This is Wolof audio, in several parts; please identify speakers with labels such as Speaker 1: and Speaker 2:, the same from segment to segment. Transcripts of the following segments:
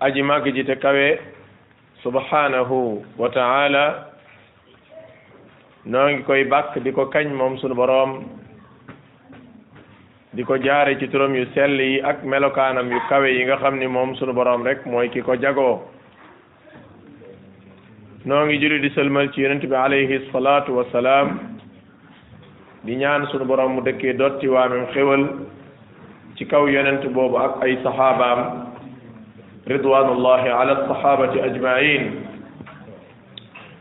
Speaker 1: aji màgg ji te kawe subhanahu wa taala noo ngi koy bàkk di ko kañ moom sunu boroom di ko jaare ci turam yu sell yi ak melokaanam yu kawe yi nga xam ni moom sunu boroom rek mooy ki ko jagoo noo ngi julli di sëlmal ci yonent bi alayhi salaatu wa salaam di ñaan sunu borom mu dëkkee dotti waamem xéwal ci kaw yonent boobu ak ay saxaabaam ridwanullahi ala saxaabati ajmain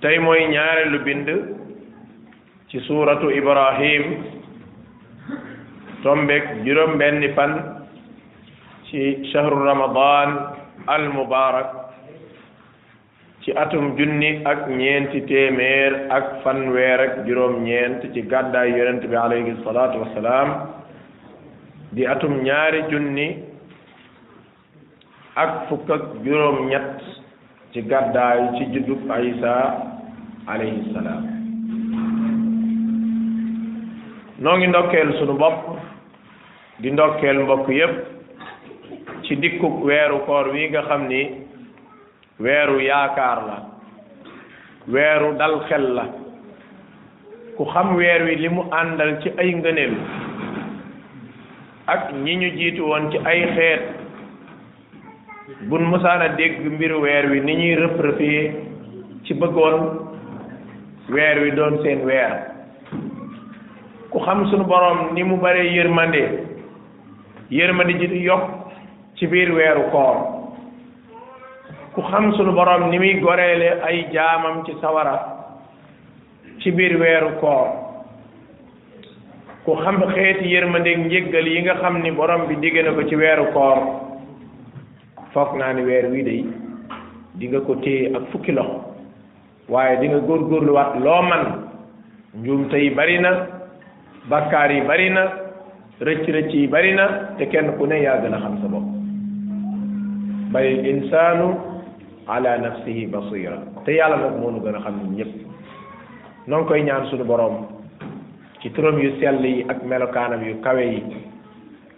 Speaker 1: tey mooy ñaareelu bind ci suuratu ibrahim tombeek juróom benni fan ci shahru ramadan al mubarak ci atum junni ak ñeenti téeméer ak fanweer ak juróom ñeent ci gàddaay yonent bi alayhi salaatu wassalaam di atum ñaari junni ak fukk ak juróom ñett ci gàddaay ci juddub Isa alayhi salaam noo ngi ndokkeel sunu bopp di ndokkeel mbokk yépp ci dikkub weeru koor wi nga xam ni weeru yaakaar la weeru dal xel la ku xam weer wi li mu àndal ci ay ngëneel ak ñi ñu jiitu woon ci ay xeet bun musaana dégg mbiru weer wi ni ñuy rëf rëfee ci bëggoon weer wi doon seen weer ku xam sunu boroom ni mu bare yërmande yërmande ji di yokk ci biir weeru koor ku xam sunu borom ni muy goreele ay jaamam ci sawara ci biir weeru koor ku xam xeeti yërmandeeg njéggal yi nga xam ni borom bi digg na ko ci weeru koor foog naa ni weer wii day di nga ko téye ak fukki loxo waaye di nga góorgóorluwaat loo man njuumte yi bari na bakkaar yi bari na rëcc rëcc yi bari na te kenn ku ne yaa gën a xam sa bopp bal insaanu ala nafsihi basira te yàlla nag moo nu gën a xam ñun ñëpp noo koy ñaan suñu boroom ci turam yu sell yi ak melokaanam yu kawe yi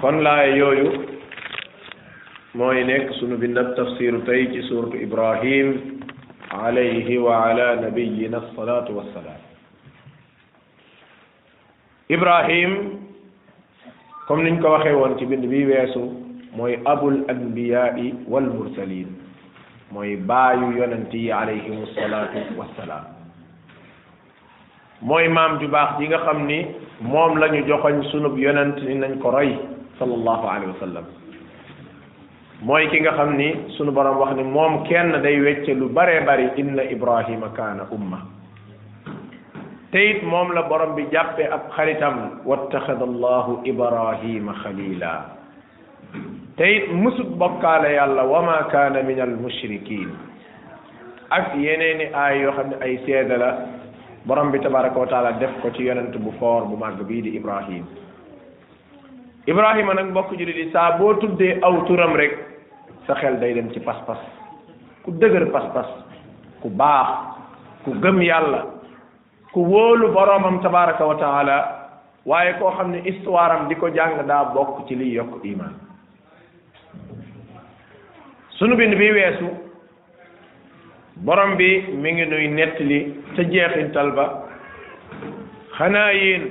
Speaker 1: kon laay yooyu mooy nekk sunu bindab tafsiru tey ci suuratu ibrahim alayhi wa ala nabiyina alsalatu wassalaam ibrahim comme niñ ko waxee woon ci bind bi weesu mooy abul anbiyai wal mursalin mooy baayu yonent yi alayhim alsalatu wassalaam mooy maam ju baax ji nga xam ni moom la ñu joxoñ sunub yonent ni nañ ko roy sallallahu alayhi wa sallam mooy ki nga xam ni sunu borom wax ni moom kenn day wecce lu baree bari inna ibrahima kaana umma te it moom la borom bi jàppe ab xaritam wattaxada allahu ibrahima xalila te it musut bokkaale yàlla wa ma kaana min al mushrikin ak yeneeni aay yoo xam ne ay seede la borom bi tabaraka wa taala def ko ci yonent bu foor bu màgg bii di ibrahim ibrahima nag mbokk jullit yi saa boo tuddee aw turam rek sa xel day dem ci pas-pas ku dëgër pas-pas ku baax ku gëm yàlla ku wóolu boroomam tabaraka wa taala waaye koo xam ne histoire am di ko jàng daa bokk ci liy yokk iman sunu bind bi weesu borom bi mi ngi nuy nettali ca jeexintal ba xanaa yéen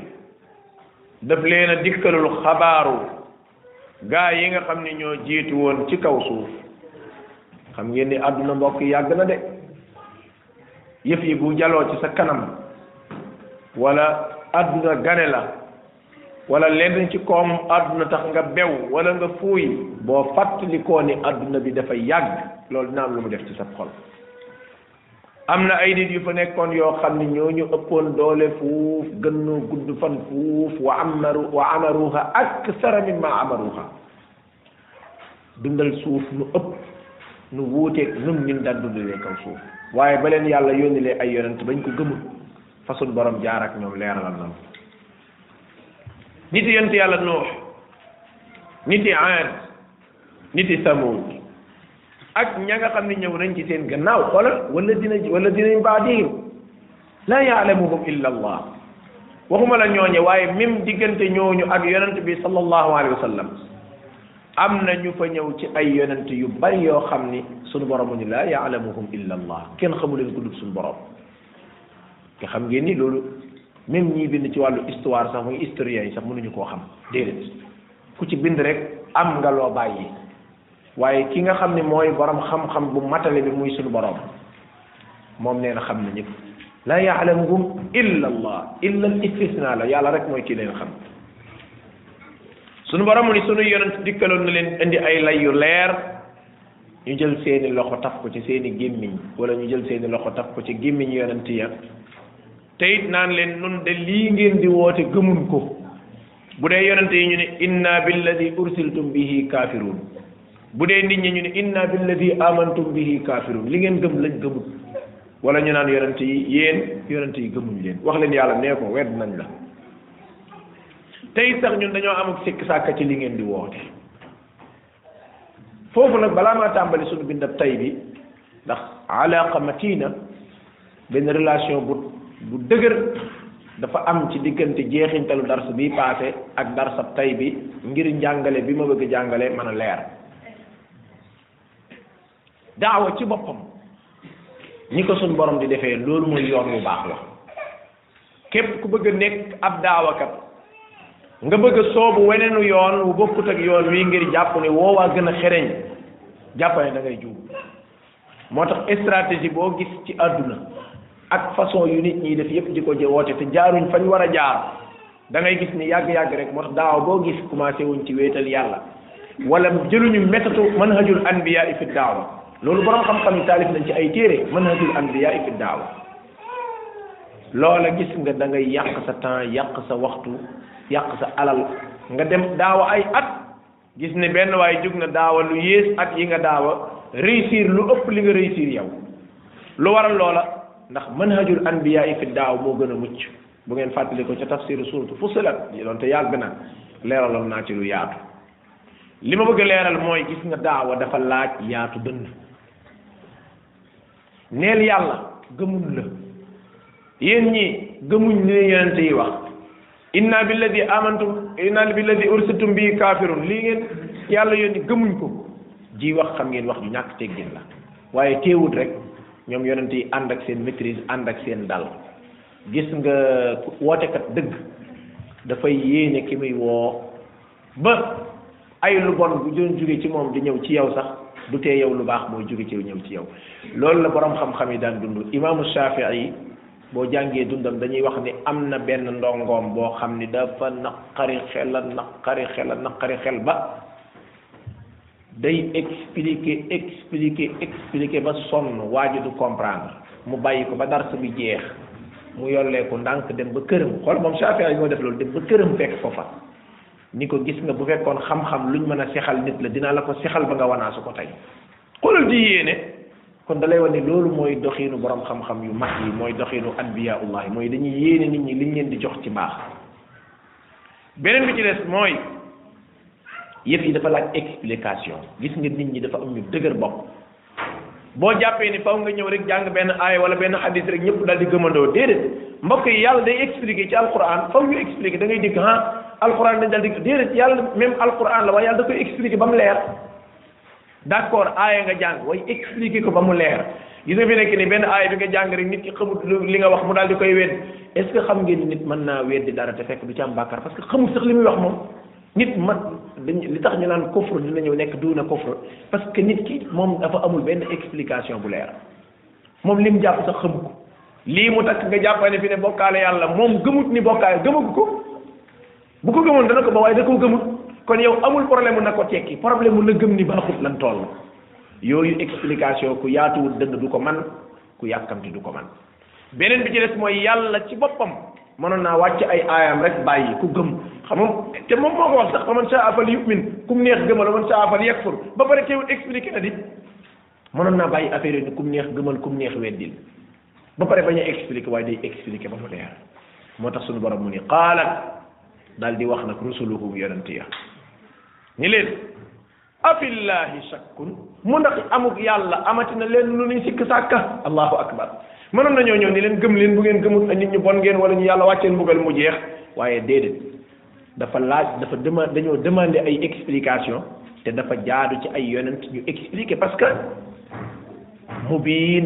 Speaker 1: daf leen a dikkalul xabaaru gaa yi nga xam ni ñoo jiitu woon ci kaw suuf xam ngeen ni àdduna mbokk yàgg na de yëf yi bu jaloo ci sa kanam wala àdduna gane la wala lenn ci koom àdduna tax nga bew wala nga fuuy boo fàttalikoo ni àdduna bi dafa yàgg loolu dina am lu mu def ci sa xol am na ay nit yu fa nekkoon yoo xam ne ñoo ñu ëppoon doole fuuf gënnoo gudd fan fuuf wa amaru wa amaruha aksara mimma amaruha dundal suuf nu ëpp nu wuuteeg nun ñun daan dundalee kaw suuf waaye ba leen yàlla yónnilee ay yonent bañ ko gëmul façon borom jaar ak ñoom leeralal na nit yonent yàlla noox nit yi aad niti samuud ak ña nga xam ne ñëw nañ ci seen gannaaw xoolal wala dina wala dinañ baadihim la yaalamuhum illa allah waxuma la ñooñe waaye même diggante ñooñu ak yonent bi sallallahu alayhi wa sallam am na ñu fa ñëw ci ay yonent yu bari yoo xam ni sunu borom mu ni la yaalamuhum illa allah kenn xamu leen ko dul sunu borom te xam ngeen ni loolu même ñii bind ci wàllu histoire sax muy historien yi sax mënuñu koo xam déedéet ku ci bind rek am nga loo bàyyi waaye ki nga xam ne mooy borom xam-xam bu matale bi muy suñu borom moom nee na xam na ñëpp la yaalamuhum illa allah illa al istisna la yàlla rek mooy kii leen xam suñu borom mu ni suñu yonent dikkaloon na leen indi ay lay yu leer ñu jël seeni loxo taf ko ci seeni gémmiñ wala ñu jël seeni loxo taf ko ci gémmiñ yonent ya te it naan leen nun de lii ngeen di woote gëmun ko bu dee yonente yi ñu ne inna billadi ursiltum bihi kafirun bu dee nit ñi ñu ne inna billadi amantum bihi kafirun li ngeen gëm lañ gëmut wala ñu naan yonente yi yéen yonente yi gëmuñ leen wax leen yàlla nee ko wedd nañ la tey sax ñun dañoo am sikk sàkk ci li ngeen di woote foofu nag balaa maa tàmbali suñu bindab tay bi ndax alaqa matina benn relation bu bu dëgër dafa am ci diggante jeexintalu dars bi passé ak darsab tay bi ngir njàngale bi ma bëgg jàngale mën a leer daawa ci boppam ni ko suñ borom di defee loolu mooy yoon wu baax la képp ku bëgg a nekk ab daawakat nga bëgg a soobu weneenu yoon wu bokkut ak yoon wi ngir jàpp ne woowaa gën a xereñ jàpp ne da ngay juum moo tax stratégie boo gis ci àdduna ak façon yu nit ñi def yépp di ko jë woote te jaaruñ fañ war a jaar da ngay gis ni yàgg-yàgg rek moo tax daaw boo gis commencé wuñ ci wéetal yàlla wala jëluñu métatu manhajul anbiya fi daawa loolu borom xam-xam yi taalif nañ ci ay téere manhajul anbiya fi daawa loola gis nga da ngay yàq sa temps yàq sa waxtu yàq sa alal nga dem daawa ay at gis ne benn waaye jóg na daawa lu yées ak yi nga daawa réussir lu ëpp li nga réussir yow lu waral loola ndax manhajul anbiya yi fi daaw moo gën a mucc bu ngeen fàttali ko ca tafsiru suuratu fusilat yi doon te yàgg na leeraloon naa ci lu yaatu li ma bëgg leeral mooy gis nga daawa dafa laaj yaatu dënd neel yàlla gëmul la yéen ñi gëmuñ li yonent yi wax inna billadi amantum inna billadi ursitum bi kafirun lii ngeen yàlla yónni gëmuñ ko ji wax xam ngeen wax ju ñàkk teggin la waaye teewul rek ñoom yonent yi ànd ak seen maîtrise ànd ak seen dal gis nga wootekat dëgg dafay yéene ki muy woo ba ay lu bon bu doon jóge ci moom di ñëw ci yow sax du tee yow lu baax mooy jóge ci ñëw ci yow loolu la borom xam-xam yi daan dund imaamu Shafii yi boo jàngee dundam dañuy wax ni am na benn ndongoom boo xam ni dafa naqari xel la naqari xel la naqari xel ba day expliquer expliquer expliquer ba sonn waa ji du comprendre mu bàyyi ko ba dars bi jeex mu yollee ko ndànk dem ba këram xool moom Shafii yi moo def loolu dem ba këram fekk ko fa ni ko gis nga bu fekkoon xam-xam luñ mën a sexal nit la dinaa la ko sexal ba nga wanaasu ko tey xoolal ji yéene kon dalay wane loolu mooy doxiinu borom xam-xam yu mag yi mooy doxiinu anbiyaullahi mooy dañuy yéene nit ñi liñ leen di jox ci mbaax beneen bi ci des mooy yëf yi dafa laaj explication gis nga nit ñi dafa am ñu dëgër bopp boo jàppee ni faw nga ñëw rek jàng benn aaya wala benn xadis rek ñëpp daal di gëmandoo déedéet mbokk yi yàlla day expliquer ci alquran faw ñu expliquer da ngay dégg ah alquran dañ daal di déedéet yàlla même alquran la waaye yàlla da koy expliquer ba mu leer d'accord aaya nga jàng waaye expliquer ko ba mu leer gis nga fi nekk ni benn aaya bi nga jàng rek nit ki xamut li nga wax mu daal di koy wedd est ce que xam ngeen nit mën naa weddi dara te fekk du ci am bàkkaar parce que xamut sax li muy wax moom nit man li tax ñu naan kufr dina ñëw nekk duuna kufr parce que nit ki moom dafa amul benn explication bu leer moom lim jàpp sax xamu ko lii mu takk nga jàpp ne fi ne bokkaale yàlla moom gëmut ni bokkaale gëmagu ko bu ko gëmoon dana ko ba waaye da koo gëmut kon yow amul problème mu na ko tekki problème mu na gëm ni baaxut lan toll yooyu explication ku yaatuwut dënd du ko man ku yàkkamti du ko man beneen bi ci des mooy yàlla ci boppam mënoon naa wàcc ay aayam rek bàyyi ku gëm xam nga te moom moo ko wax sax faman saa afal yu'min ku mu neex gëmal man saa afal yakfur ba pare teewul expliqué na di mënoon naa bàyyi affaire yi ne ku mu neex gëmal ku mu neex weddil ba pare bañ a expliqué waaye day expliqué ba mu leer moo tax suñu borom mu ni qaalat daal di wax nag rusuluhum yonent ya ni leen afillahi shakkun mu ndax amuk yàlla amati na leen lu ñuy sikk sàkka allahu akbar mënoon nañoo ñëw ni leen gëm leen bu ngeen gëmut nit ñu bon ngeen wala ñu yàlla wàcceen mbugal mu jeex waaye déedéet dafa laaj dafa dema dañoo demandé ay explication te dafa jaadu ci ay yonent ñu expliquer parce que mu biin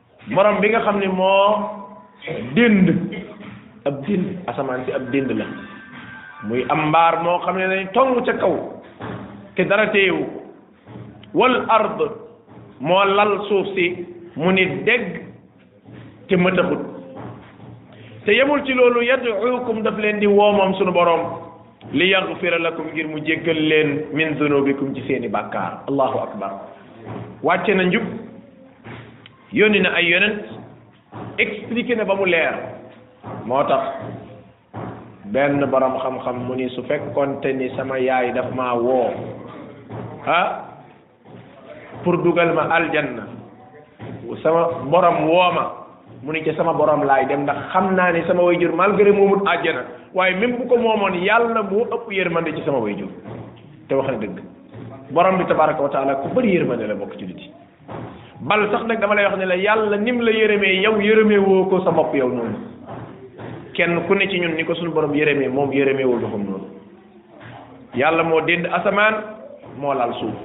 Speaker 1: borom bi nga xam ne moo dënd ab dënd asamaan si ab dënd la muy am mbaar moo xam ne dañ tong ca kaw te dara teewu wal ard moo lal suuf si mu ni dégg te mëtaxut te yemul ci loolu yad'uukum daf leen di woo moom sunu borom li yaghfira lakum ngir mu jéggal leen min dunubikum ci seeni bàkkaar allahu akbar wàcce na njub yónni na ay yonent expliqué na ba mu leer moo tax benn borom xam-xam mu ni su fekkonte ni sama yaay daf ma woo ah pour dugal ma aljanna sama borom woo ma mu ni ci sama borom laay dem ndax xam naa ni sama wayjur malgré moomut àjjana waaye même bu ko moomoon yàlla moo ëpp yërmande ci sama wayjur te wax na dëgg borom bi tabaraka wa taala ku bëri yërmande la bokk ci nit yi bal sax nag dama lay wax ne la yàlla nim la yërëmee yow yërëmee woo ko sa bopp yow noonu kenn ku ne ci ñun ni ko suñu borom yërëmee moom yërëmee wul boppam noonu yàlla moo dénd asamaan moo laal suuf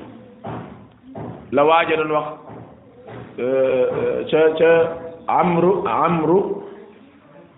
Speaker 1: la waaja doon wax euh, euh, ca ca amru amru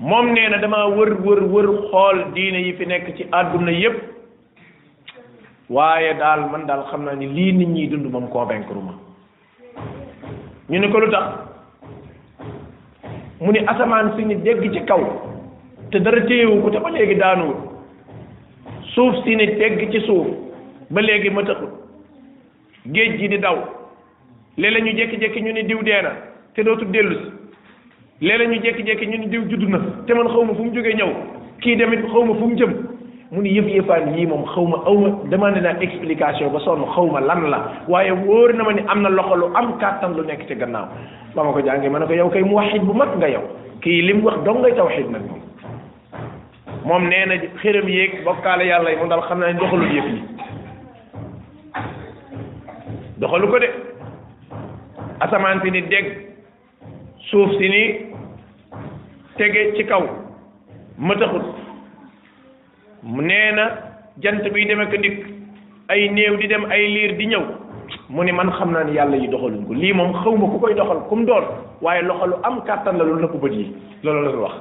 Speaker 1: moom nee na dama wër wër wër xool diine yi fi nekk ci àdduna yépp waaye daal man daal xam naa ni lii nit ñiy dund moom convaincre ma ñu ne ko lu tax mu ni asamaan si ñu dégg ci kaw te dara téyewu ko te ba léegi daanuwul suuf si ne dégg ci suuf ba léegi ma taxul géej gi di daw léeg-léeg ñu jékki-jékki ñu ni diw dee na te dootu dellu si léeg ñu jékki-jékki ñu ni diw judd na te man xaw ma fu mu jógee ñëw kii demit xaw ma fu mu jëm mu ni yëf yëfaan yii moom xaw ma aw ma demandé naa explication ba sonn xaw ma lan la waaye wóor na ma ni am na loxo lu am kàttan lu nekk ci gannaaw ba ma ko jàngee ma ne ko yow kay mu waxit bu mag nga yow kii li mu wax dong ngay tawxid nag moom moom nee na xërëm yéeg bokkaale yàlla yi moom daal xam naa ne doxalul yëf yi doxalu ko de asamaan si ni dégg suuf si ni tege ci kaw ma taxut nee na jant bi dem ak nit ay néew di dem ay liir di ñëw mu ni man xam naa ni yàlla yi doxaluñ ko lii moom xawma ku koy doxal kum doon waaye loxo lu am kàttan la lu nëpp bët yi loolu la wax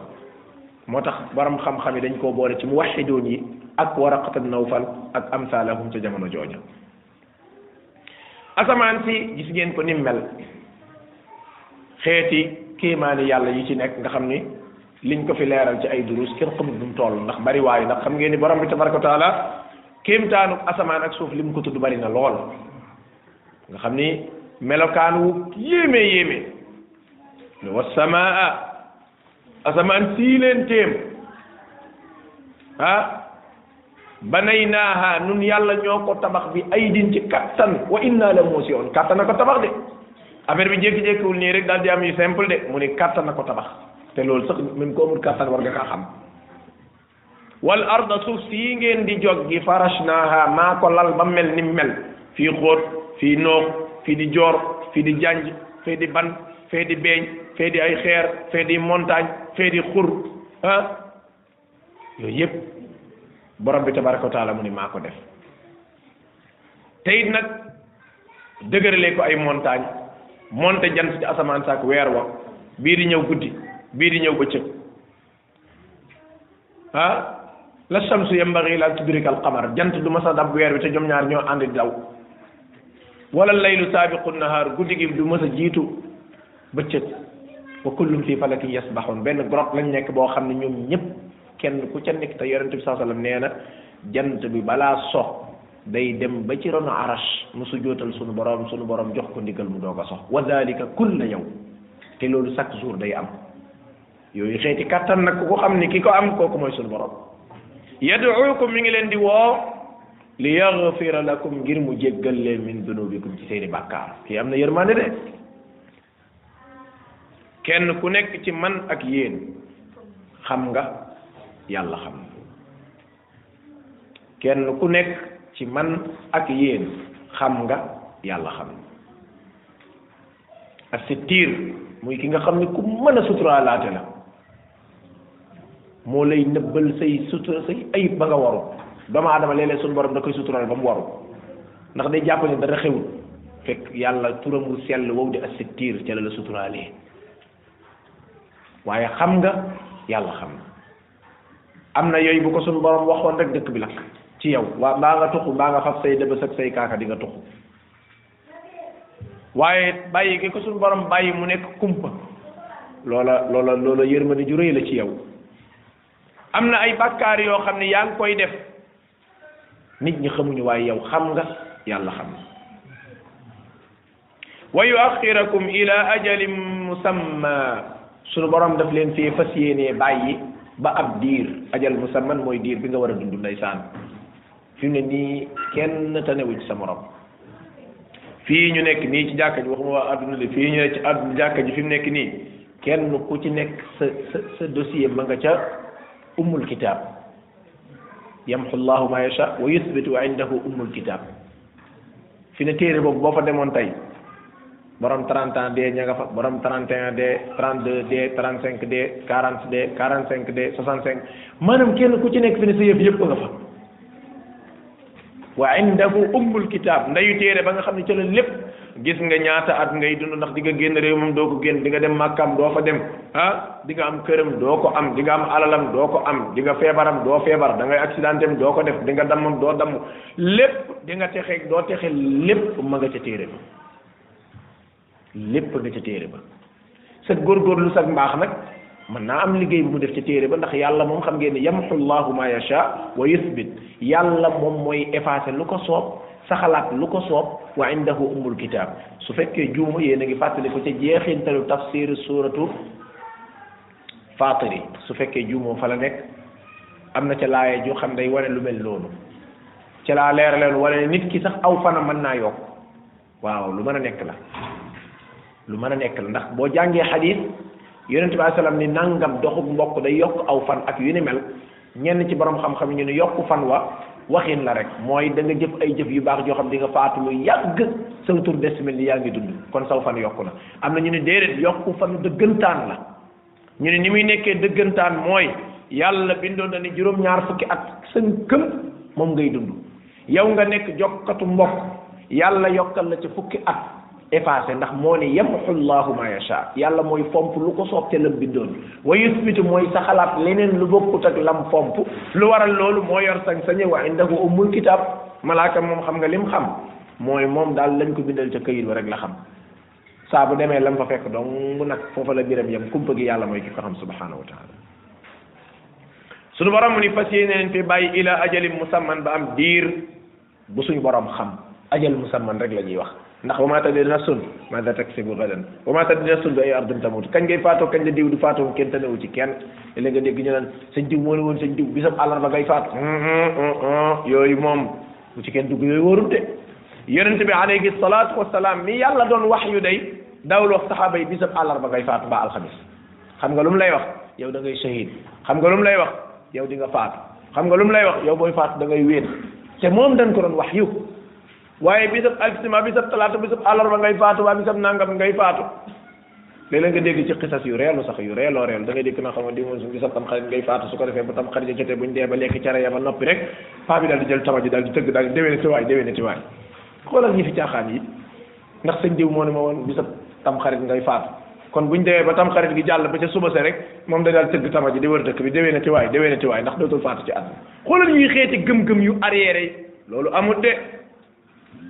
Speaker 1: moo tax borom xam-xam yi dañ koo boole ci mu muwaxidoon yi ak waraqat ibn nawfal ak amsalahum ca jamono jooja asamaan si gis ngeen ko ni mel xeeti kéemaani yàlla yi ci nekk nga xam ni liñ ko fi leeral ci ay durus kenn xamul nu mu toll ndax bari waaye ndax xam ngeen ni borom bi tabaraka taala kéemtaanu asamaan ak suuf li mu ko tudd bari na lool nga xam ni melokaan wu yéeme yéeme wa samaa asamaan sii leen téem ah banaynaaha nun yàlla ñoo ko tabax bi ay din ci kattan wa inna la muusiyoon kattan na ko tabax de affaire bi jékki-jékkiwul nii rek daal di am yu simple de mu ne kattan na ko tabax te loolu sax même ko amul kattan war nga kaa xam wal arda suuf sii ngeen di jog gi farashnaaha maa ko lal ba mel ni mel fii xóot fii noox fii di joor fii di janj fee di ban fee di beeñ fee di ay xeer fee di montagne fee di xur ah yooyu yëpp borom bi tabaraka wa taala mu ni maa ko def te it nag dëgëralee ko ay montagne monte jant ci asamaan saak weer wa bii di ñëw guddi bii di ñëw bëccëg ah la shamsu yambari la tudrika al qamar jant du masa dab weer bi te ñoom ñaar ñoo ànd daw wala laylu saabiqu nahaar guddi gi du masa jiitu bëccëg wa kullum fi falakin yasbaxoon benn grotte lañ nekk boo xam ne ñoom ñëpp kenn ku ca nekk te yonent bi saa sallam nee na jant bi balaa so day dem ba ci ronu arash mu sujootal sunu borom sunu borom jox ko ndigal mu doog a sox wa dalika kulla yow te loolu chaque jour day am yooyu xeeti kàttan nag ku ko xam ni ki ko am kooku mooy sunu borom yaduukum mi ngi leen di woo li yaxfira lakum ngir mu jéggal leen min dunubikum ci seeni bàkkaar kii am na yërmande de kenn ku nekk ci man ak yéen xam nga yàlla xam kenn ku nekk ci man ak yéen xam nga yàlla xam ak sa tiir muy ki nga xam ne ku mën a suturaalaate la moo lay nëbbal say sutura say ayib ba nga waru doomu aadama léeg-léeg suñu borom da koy suturaal ba mu waru ndax day jàpp ne dara xewul fekk yàlla turam wu sell wow di ak sa tiir ca la la suturaalee waaye xam nga yàlla xam na am na yooyu bu ko suñu borom waxoon rek dëkk bi lakk ci yow waa mbaa nga tuxu mbaa nga faf say dëbës ak say kaaka di nga tuxu waaye bàyyi gi ko suñu borom bàyyi mu nekk kumpa loola loola loola yërmande ju rëy la ci yow am na ay bàkkaar yoo xam ne yaa ngi koy def nit ñi xamuñu waaye yow xam nga yàlla xam na wa yuaxirakum ila ajalin musamma sunu borom daf leen fee fas yéenee bàyyi ba ab diir ajal musamman mooy diir bi nga war a dund ndeysaan fi mu ne nii kenn tanewu ci sa morom fii ñu nekk nii ci jàkka ji waxuma waa àdduna li fii ñu ne ci àdduna jàkka ji fi mu nekk nii kenn ku ci nekk sa sa sa dossier ma nga ca ummul kitaab yamxu llahu ma yasha wa yuthbitu wa indahu ummul kitaab fi ne téere boobu boo fa demoon tey borom 30 ans dee ña nga fa borom 31 dee 32 dee 35 dee 40 dee 45 dee 65 maanaam kenn ku ci nekk fi ne sa yëf yëpp nga fa wa indahu ummul kitab ndayu téere ba nga xam ne ca la lépp gis nga ñaata at ngay dund ndax di nga génn réew moom doo ko génn di nga dem màkkam doo fa dem ah di nga am këram doo ko am di nga am alalam doo ko am di nga feebaram doo feebar da ngay accidenté doo ko def di nga dammam doo damm lépp di nga texeeg doo texe lépp ma nga ca téere ba lépp nga ca téere ba sa góorgóorlu sa mbaax nag mën naa am liggéey bu mu def ca téere ba ndax yàlla moom xam ngeen ne yamxu llahu ma yacha wa yuthbit yàlla moom mooy effacé lu ko soob saxalaat lu ko soob wa indahu ummul kitab su fekkee juuma yéen a ngi fàttali ko ca jeexintalu tafsir suratu faatiri su fekkee juumoo fa la nekk am na ca laaya ju xam day wane lu mel noonu ca laa leer leen wane nit ki sax aw fana mën naa yokk waaw lu mën a nekk la lu mën a nekk la ndax boo jàngee xadiis yonent bi sallam ni nangam doxuk mbokk day yokk aw fan ak yu ni mel ñenn ci borom xam-xam ñu ne yokku fan wa waxin la rek mooy da nga jëf ay jëf yu baax joo xam di nga faatu lu yàgg sa tur des mel ni yaa ngi dund kon saw fan yokku na am na ñu ne déedéet yokku fan dëggantaan la ñu ne ni muy nekkee dëggantaan mooy yàlla bindoon na ni juróom-ñaar fukki at sa këm moom ngay dund yow nga nekk jokkatu mbokk yàlla yokkal la ca fukki at effacé ndax moo ne yamxu llahu ma yacha yàlla mooy fomp lu ko soob te lam bindoon wa yusbitu mooy sa xalaat leneen lu bokkut ak lam fomp lu waral loolu moo yor sañ-sañe wa indahu ummul kitab malaaka moom xam nga lim xam mooy moom daal lañ ko bindal ca këyit ba rek la xam saa bu demee lam fa fekk dong nag foofa la biram yam kumpa gi yàlla mooy ki ko xam subhanahu wa taala suñu borom mu ni fas yéeneen fi bàyyi ila ajalin musamman ba am diir bu suñu borom xam ajal musamman rek la ñuy wax ndax wa ma tadri nafsun maada taksibu gadan wa ma tadri nafsun bi ay ardin tamut kañ ngay faatoo kañ la diw du faatoo kenn tanewu ci kenn léeg nga dégg ñu naan sëñ diw moo ne woon sëñ diw bisam àllarba ngay faatu yooyu moom bu ci kenn dugg yooyu wóorul de yonent bi alayhi salaatu wasalaam mi yàlla doon wax yu day daawul wax saxaaba yi bisab àllarba ngay faatu ba alxamis xam nga lu mu lay wax yow da ngay shahid xam nga lu mu lay wax yow di nga faatu xam nga lu mu lay wax yow booy faatu da ngay wéet te moom dañ ko doon wax yu waaye bisab alxamis bisab talaata bisab àllarba ngay faatu waa bisab nangam ngay faatu léeg-léeg nga dégg ci xisas yu reelu sax yu reeloo reelu da ngay dégg na xam ne di moom suñu gisal tam xarit ngay faatu su ko defee bu tam xarit ja jotee buñ dee ba lekk cere ya ba noppi rek paa bi daal di jël tama ji daal di tëgg daal di déwéne tiwaay déwéne tiwaay xoolal ñi fi caaxaan yi ndax sëñ diw moo ne ma woon bisab tam xarit ngay faatu kon buñ demee ba tam xarit gi jàll ba ca suba sa rek moom da daal tëgg tama ji di wër dëkk bi déwéne tiwaay déwéne tiwaay ndax dootul faatu ci at xoolal ñuy xeeti gëm-gëm yu arrière loolu amut de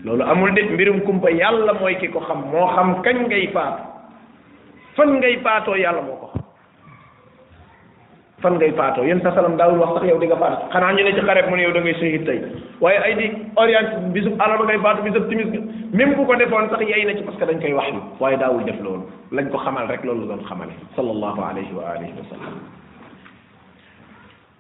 Speaker 1: loolu amul de mbirum kumpa yàlla mooy ki ko xam moo xam kañ ngay faatu fan ngay faatoo yàlla moo ko xam fan ngay faatoo yéen sa salam daawul wax sax yow di nga faatu xanaa ñu ne ci xareb mu ne yow da ngay sahit tey waaye ay di orienté bisub alaba ngay faatu bisub timis même bu ko defoon sax yey na ci parce que dañ koy wax yu waaye daawul def loolu lañ ko xamal rek loolu doon xamale sallallahu alayhi wa alihi wa sallam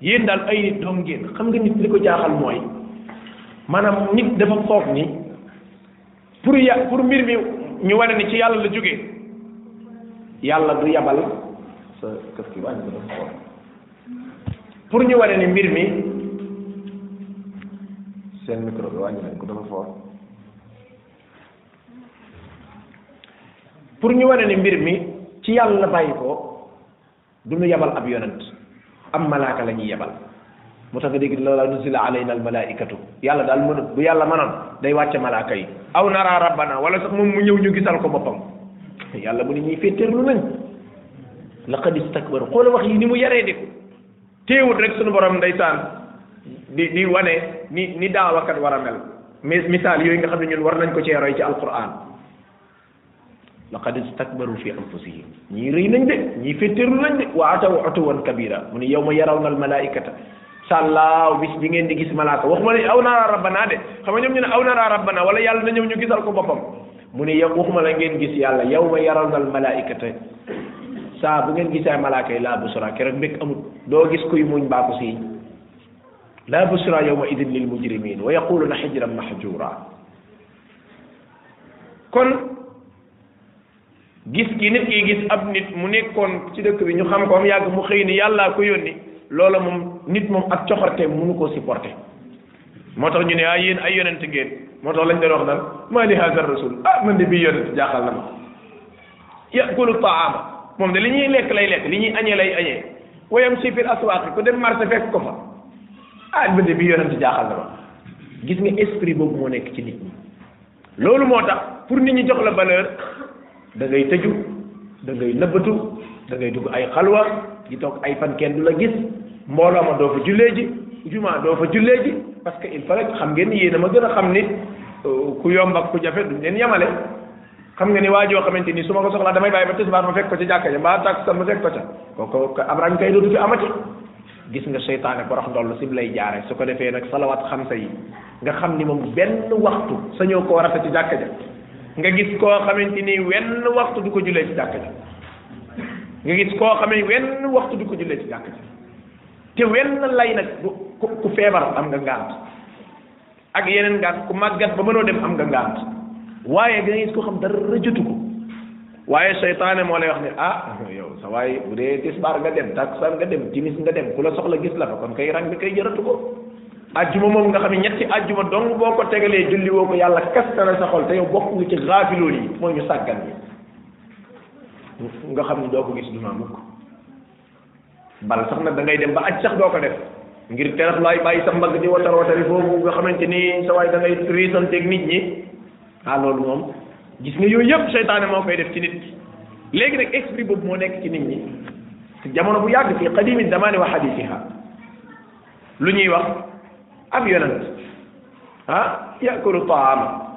Speaker 1: yéen daal ay nit doom ngeen xam nga nit li ko jaaxal mooy maanaam nit dafa foog ni pour ya pour mbir mi ñu wane ni ci yàlla la jógee yàlla du yabal sa kër ki wàññi ko dafa pour ñu wane ni mbir mi seen micro bi wàññi leen ko dafa foor pour ñu wane ni mbir mi ci yàlla la bàyyi ko du nu yabal ab yonent am malaaka la ñuy yabal moo tax nga dégg loola nuzila alayna al malaikatu yàlla daal mënut bu yàlla mënoon day wàcce malaaka yi aw nara rabbana wala sax moom mu ñëw ñu gisal ko boppam yàlla mu ne ñuy féeteerlu nañ laqad istakbaru xoola wax yi ni mu yaree di ko téewut rek suñu borom ndeysaan di di wane ni ni daawakat war a mel mais misaal yooyu nga xam ne ñun war nañ ko cee roy ci alquran laqad istakbaru fi anfusihim ñii rëy nañ de ñii féttéerlu nañ de wa ataw otuwan kabira mu ne yow ma yaraw na al malaikata sàllaaw bis bi ngeen di gis malaaka waxuma ne aw naara rabbana de xam nga ñoom ñu ne aw naara rabbana wala yàlla na ñëw ñu gisal ko boppam mu ne yow waxuma la ngeen gis yàlla yow ma yaraw na al malaikata saa bu ngeen gisee malaaka yi laa busra keroog mbég amul doo gis kuy muñ baa ko siiñ laa busra yawma idin lil mujrimin wa yaquluna hijran mahjura kon gis gi nit ki gis ab nit mu nekkoon ci dëkk bi ñu xam ko am yàgg mu xëy ni yàllaa ko yónni loola moom nit moom ak coxarte mënu koo supporter moo tax ñu ne ah yéen ay yonent ngeen moo tax lañ doon wax naan maa li haazar rasul ah man de bii yonent jaaxal na ma yakulu taama moom de li ñuy lekk lay lekk li ñuy añee lay añee wayam si fil aswaaq ku dem marché fekk ko fa ah binde bi yonent jaaxal na ma gis nga esprit boobu moo nekk ci nit ñi loolu moo tax pour nit ñi jox la valeur da ngay tëju da ngay nëbbatu da ngay dugg ay xalwa di toog ay fan kenn du la gis mbooloo ma doo fa jullee ji jumaa doo fa jullee ji parce que il faut rek xam ngeen ni yéen a ma gën a xam ni euh, ku yomb ak ku jafe duñ leen yemale xam nga ni waa joo xamante ni su ma ko soxlaa damay bàyyi ba tisbaar ma fekk ko ci jàkka ja mbaa tàkk sa ma fekk ko ca kooku am rang kay dootu fi amati gis nga seytaane ko rax ndoll sib lay jaare su ko defee nag salawaat xamsa yi nga xam ni moom benn waxtu sañoo koo rata ci jàkka ja nga gis koo xamante ni wenn waxtu du ko jullee ci jàkka ja nga gis koo xam ne wenn waxtu du ko jullee ci jàkka ja te wenn lay nag ku feebar am nga ngànt ak yeneen ngànt ku màggat ba mënoo dem am nga ngànt waaye da ngay gis ko xam dara jotu ko waaye seytaane moo lay wax ne ah yow sa waaye bu dee tisbaar nga dem takkusaan nga dem timis nga dem ku la soxla gis la fa kon kay rang bi kay jëratu ko ajjuma moom nga xam ne ñetti ajjuma dong boo ko tegalee julli woo ko yàlla kastana sa xol te yow bokk nga ci xaafiloon yi mooy ñu sàggan yi nga xam ne doo ko gis duma mukk bal sax nag da ngay dem ba aj sax doo ko def ngir terax laay bàyyi sa mbagg di watar watari foofu nga xamante ni sa waay da ngay riisanteeg nit ñi ah loolu moom gis nga yooyu yëpp seytaane moo koy def ci nit ki léegi nag esprit boobu moo nekk ci nit ñi jamono bu yàgg fii qadimi zamani wa hadisiha lu ñuy wax ab yonent ah yakulu taama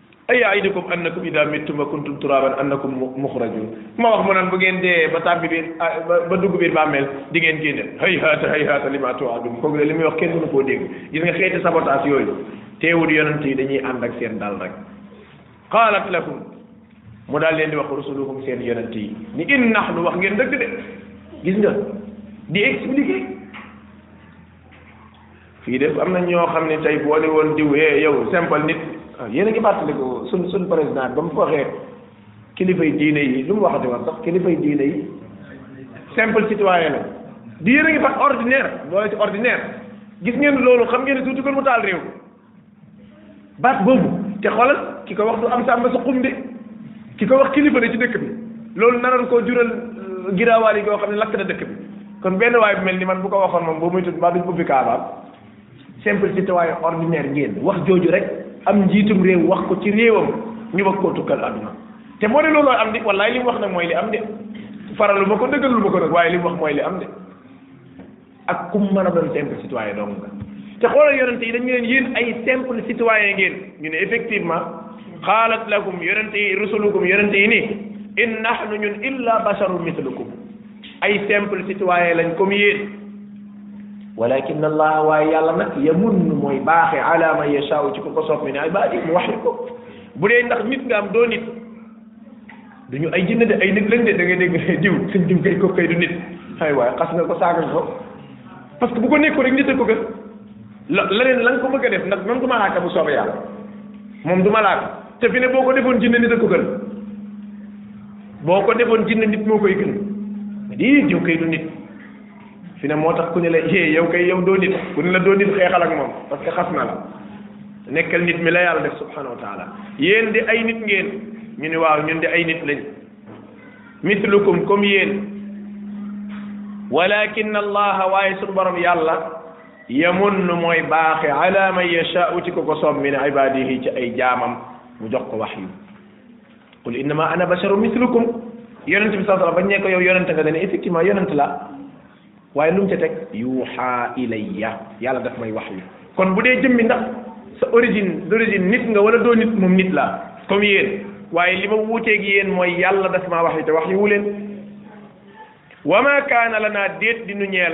Speaker 1: ay aidukum annakum ida mittum wa kuntum turaban annakum mukhrajun ma wax mu nan bu ngeen dee ba tàbbi biir ba dugg biir bàmmeel di ngeen génne hay haata hay haata li ma tuwaadum kooku de li muy wax kenn mënu koo dégg gis nga xeeti sabotage yooyu teewul yonent yi dañuy ànd ak seen dal rek qalat lakum mu daal leen di wax rusuluhum seen yonent yi ni in nahnu wax ngeen dëgg de gis nga di expliquer fii de am na ñoo xam ne tey boo ne woon diw eh yow simple nit ah, yéen a ngi fàttaliku suñ suñ président ba mu ko waxee kilifay diine yi lu mu waxati woon sax kilifay diine yi simple citoyen la di yéen a ngi fa ordinaire boole ci ordinaire gis ngeen loolu xam ngeen ne tuuti ko mu taal réew baat boobu te xoolal ki ko wax du am sàmba sa xum de ki ko wax kilifa la ci dëkk bi loolu naroon koo jural euh, giraawaal yi goo xam ne lakk na dëkk bi kon benn waay bu mel ni man bu ko waxoon moom boo muy tudd mbaa duñ ubbi kaabaam simplicité waaye ordinaire ngeen wax jooju rek am njiitum réew wax ko ci réewam ñu wax koo tukkal àdduna te moo de loolu am di wallaay li mu wax nag mooy li am de faralu ma ko dëggalul ma ko nag waaye li mu wax mooy li am de ak kum mën a doon simple citoyen dong nga te xoolal yonente yi dañu leen yéen ay simple citoyen ngeen ñu ne effectivement xaalat lakum yonente yi rusulukum yonente yi ni in nahnu ñun illa basharun mislukum ay simple citoyen lañ comme yéen walakin allah waaye yàlla nag yamun mooy baaxe ala man yashaau ci ko ko soob mi ne ay baadi mu wax ko bu dee ndax nit nga am doo nit du ñu ay jinne de ay nit lañ de da ngay dégg diw sëñ diw kay ko kay du nit ay waaye xas nga ko saaga nga ko parce que bu ko nekkoon rek nit a ko gën la leneen la nga ko bëgg a def nag même du malaaka bu soobee yàlla moom du malaaka te fi ne boo ko defoon jinne nit a ko gën boo ko defoon jinne nit moo koy gën di diw kay du nit fi ne moo tax ku ne la yee yow kay yow doo nit ku ne la doo nit xeexal ak moom parce que xas na la nekkal nit mi la yàlla def subhanahu wa taala yéen di ay nit ngeen ñu ni waaw ñun di ay nit lañ mislukum comme yéen walakin allaha waaye suñu borom yàlla yamunnu mooy baaxe ala man yashaau ci ko ko soob min ibadihi ci ay jaamam mu jox ko wax yu qul innama ana basharu mislukum yonent bi sallallahu alayhi wasallam bañ ne ko yow yonent nga dane effectivement yonent la waaye lu mu ca teg yuuxa ilayya yàlla daf may wax yu kon bu dee jëmmi ndax sa origine d'origine nit nga wala doo nit moom nit la comme yéen waaye li ma wuuteeg yéen mooy yàlla daf maa wax yu te wax yu wu leen wa ma kaana lanaa déet di nu ñeel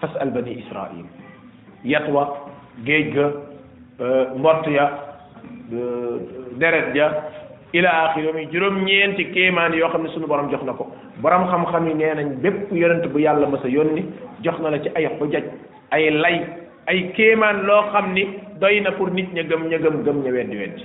Speaker 1: fasal bani israil yat wa géej ga euh, mbott ya euh, deret ja ila axir yomi juróom-ñeenti kéemaan yoo xam ne suñu borom jox na ko borom xam-xam yi nee nañ bépp yonent bu yàlla mës a yónni jox na la ci ay xujaj ay lay ay kéemaan loo xam ni doy na pour nit ña gëm ña gëm gëm ña weddi weddi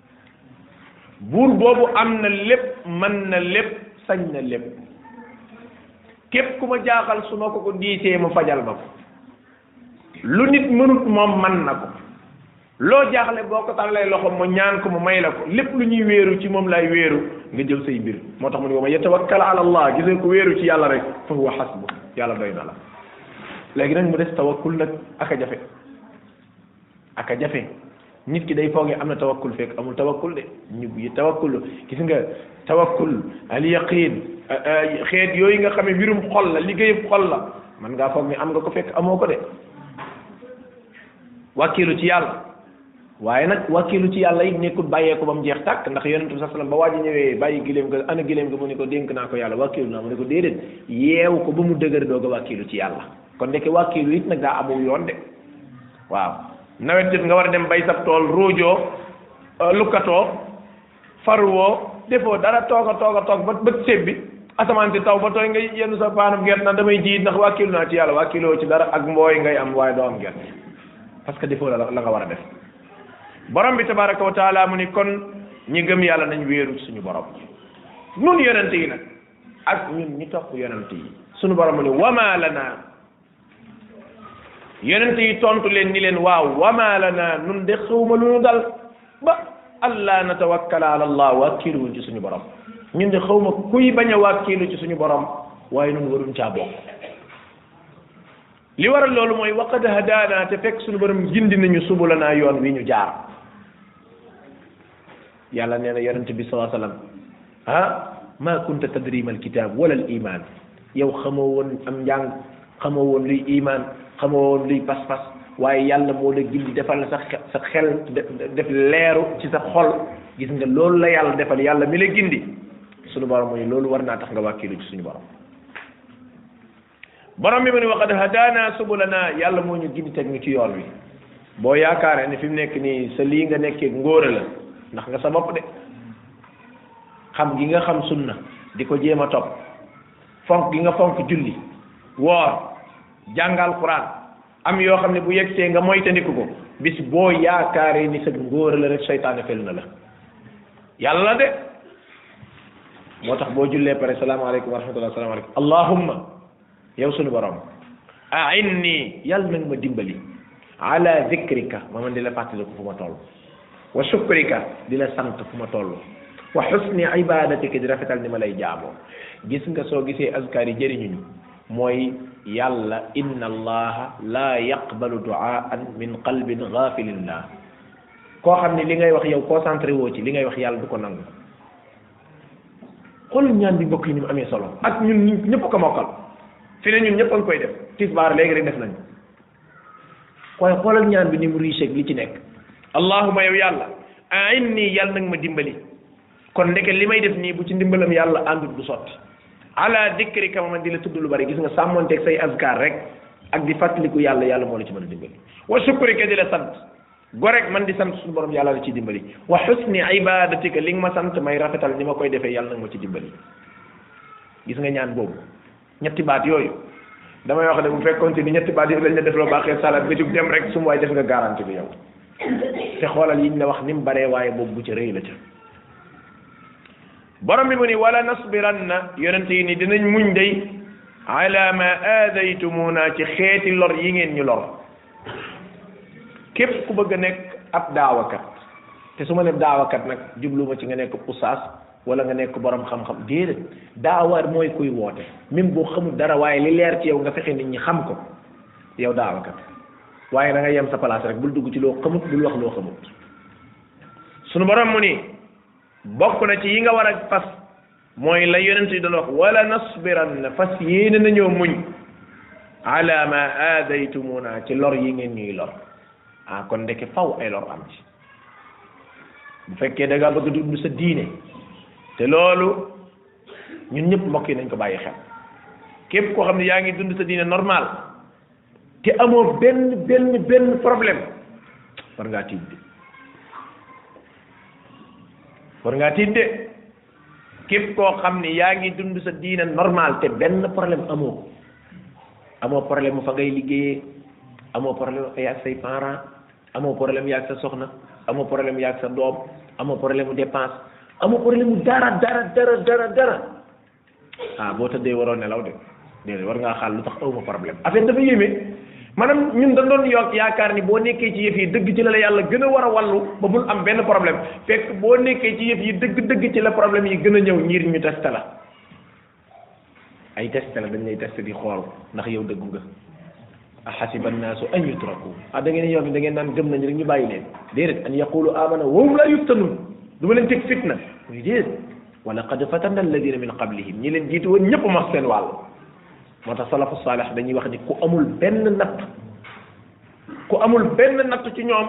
Speaker 1: buur boobu am na lépp mën na lépp sañ na lépp képp ku ma jaaxal su ma ko ko diisee mu fajal ma ko lu nit mënut moom mën na ko loo jaaxle boo ko tàllee loxo mu ñaan ko mu may la ko lépp lu ñuy wéeru ci moom laay wéeru nga jël say mbir moo tax mu ne wa man yatawakkal ala allah gisee ko wéeru ci yàlla rek fa huwa xasbu yàlla doy na la léegi nag mu des tawakkul nag ak a jafe aka jafe nit ki day foogee am na tawakkul fekk amul tawakkul de ñu yi tawakkul gis nga tawakkul al yaqin xeet yooyu nga xam ne mbirum xol la liggéeyub xol la man ngaa foog ni am nga ko fekk amoo ko de wàkkiilu ci yàlla waaye nag wàkkiilu ci yàlla it nekkul bàyyee ko ba mu jeex tàkk ndax yonent bi sallam ba waa ji ñëwee bàyyi gileem ga ana gileem ga mu ne ko dénk naa ko yàlla wàkkiilu naa mu ne ko déedéet yeew ko ba mu dëgër doog a wàkkiilu ci yàlla kon ndeke wàkkiilu it nag daa amul yoon de waaw nawet jot nga war a dem bay sab tool ruujoo euh, lukkatoo faruwoo defoo dara toog a toog a toog ba bët séb bi asamaan si taw ba tooy nga yenn sa paanam gerte na damay ji ndax wàkkiilu naa ci yàlla wàkkiiloo ci dara ak mbooy ngay am waaye doo am gerte parce que defoo la la nga war a def borom bi tabaraka wa taala mu ni kon ñi gëm yàlla nañ wéeru suñu borom nun yonente yi nag ak ñun ñi topp yonent yi sunu borom ne wama lana yonent yi tontu leen ni leen waaw wama lana nun de xawma lu ñu dal ba allah natawakkala ala allah wàkkiiluwul ci suñu borom ñun de xawma kuy bañ a wàkkiilu ci suñu borom waaye nun waruñ caa bokk li waral loolu mooy waqad hadaana te fekk suñu borom gindi nañu subulanaa yoon wi ñu jaar yàlla nee na yonent bi salaa sallam ah ma kunta tadri mal kitab wala al iman yow xamoo woon am njàng xamoo woon luy iman xamoo woon luy pas-pas waaye yàlla moo la gindi defal la sa sa xel def leeru ci sa xol gis nga loolu la yàlla defal yàlla mi la gindi suñu borom mu ne loolu war naa tax nga wàkkilu ci suñu borom borom bi mu ne waqad hadaana subulana yàlla moo ñu gindi teg ñu ci yoon wi boo yaakaaree ne fi mu nekk nii sa lii nga nekkee ngóora la ndax nga sa bopp de xam gi nga xam sunna di ko jéem a topp fonk gi nga fonk julli woor jàngal quran am yoo xam ne bu yegsee nga moytandiku ko bis boo yaakaaree ni sa ngóor la rek seytaane fel na la yàlla de moo tax boo jullee pare salaamaaleykum wa rahmatullah salaamaaleykum allahumma yow sunu borom ainni yàlla nag ma dimbali ala zikrika ma man di la fàttaliku fu ma toll wa shukrika di la sant fu ma toll wa xusni ibadatika di rafetal ni ma lay jaamoo gis nga soo gisee azkar yi jëriñu ñu mooy yàlla inna allaha laa yaqbalu duaan min qalbin gafilin la koo xam ne li ngay wax yow concentré woo ci li ngay wax yàlla du ko nangu xool ñaan bi mbokk yi ni mu amee solo ak ñun ñi ñëpp ko mokkal fi ne ñun ñëpp a ngi koy def tisbaar léegi rek def nañu waaye xoolal ñaan bi ni mu riche ak li ci nekk allahuma yow yàlla ainni yàlla nag ma dimbali kon ndeke li may def nii bu ci ndimbalam yàlla àndut du sotti ala dikrika ma di la tudd lu bari gis nga sàmmonteeg say azkar rek ak di fàttaliku yàlla yàlla moo la ci mën a dimbali wa shukrika di la sant gorek man di sant suñu borom yàlla la ci dimbali wa husni ibadatika li nga ma sant may rafetal ni ma koy defee yàlla nag ma ci dimbali gis nga ñaan boobu ñetti baat yooyu damay wax ne bu fekkoon ci ni ñetti baat yooyu lañ la def loo baaxee salaat nga jug dem rek su ma waay def nga garanti bi yow te xoolal yiñ la wax ni mu baree waaye boobu bu ca rëy la ca borom bi mu ni wala nasbiranna yonent yi ni dinañ muñ day ala ma aadaytumuna ci xeeti lor yi ngeen ñu lor képp ku bëgg a nekk ab daawakat te su ma ne daawakat nag jubluwuma ci nga nekk oustaz wala nga nekk borom xam-xam déedéet daawa mooy kuy woote même boo xamul dara waaye li leer ci yow nga fexe nit ñi xam ko yow daawakat waaye da nga yem sa place rek bul dugg ci loo xamut bul wax loo xamut sunu borom mu ni bokk na ci yi nga war a fas mooy la yonent yi doon wax wala nasbiranna fas yéene nañoo muñ ala ma aadaytumuna ci lor yi ngeen ñuy lor ah kon ndeke faw ay lor am ci bu fekkee da ngaa bëgg dund sa diine te loolu ñun ñëpp mbokk yi nañ ko bàyyi xel képp koo xam ne yaa ngi dund sa diine normal te amoo benn benn benn problème war ngaa tiit de war ngaa tiit de képp koo xam ne yaa ngi dund sa diine normal te benn problème amoo amoo problème mu fa ngay liggéeyee amoo problème ay ak say parents amoo problème yaag sa soxna amoo problème yaag sa doom amoo problème mu dépense amoo problème mu dara dara dara dara dara ah boo tëddee waroo nelaw de déedéet war ngaa xaal lu tax awma problème affaire dafa yéeme maanaam ñun dañ doon yokk yaakaar ni boo nekkee ci yëf yi dëgg ci la la yàlla gën a war a wallu ba bul am benn problème fekk boo nekkee ci yëf yi dëgg dëgg ci la problème yi gën a ñëw ñiir ñu testa la ay test la dañ lay test di xool ndax yow dëggu nga ahasiba annaasu an yutraku ah da ngeen yow da ngeen naan gëm nañ rek ñu bàyyi leen déedéet an yaqulu amana wa hum la yuftanun du ma leen teg fitna muy déet wa laqad fatanna alladina min qablihim ñi leen jiitu woon ñëpp mos seen wàll moo tax salafu saalih dañuy wax ni ku amul benn natt ku amul benn natt ci ñoom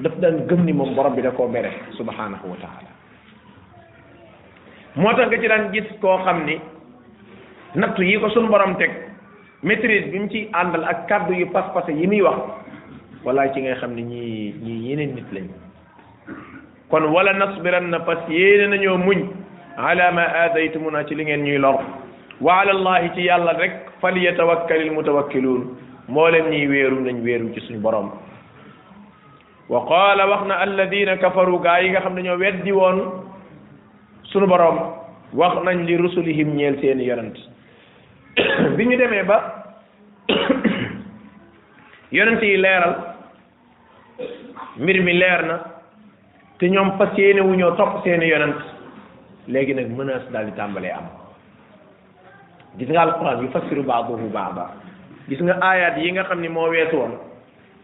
Speaker 1: daf daan gëm ni moom borom bi da koo mere subhanahu wa taala moo tax nga ci daan gis koo xam ni nattu yi ko suñ borom teg maîtrise bi mu ci àndal ak kàddu yu pas-pase yi muy wax wala ci ngay xam ne ñii ñii yeneen nit lañ kon wala nasbiran na parce que yéene nañoo muñ ala ma aadaytumuna ci li ngeen ñuy lor wa ala allahi ci yàlla rek fal yatawakkalil mutawakkiluun moo leen ñuy wéeru nañ wéeru ci suñu borom wa qaala wax na alladina kafaru gaa yi nga xam ne ñoo weddi woon sunu borom wax nañ li rusulihim ñeel seeni yonent bi ñu demee ba yonent yi leeral mbir mi leer na te ñoom fas yéene wu ñoo topp seeni yonent léegi nag menace daal di tàmbalee am gis nga alquran yu fassiru baaduhu baada gis nga aayaat yi nga xam ni moo weesu woon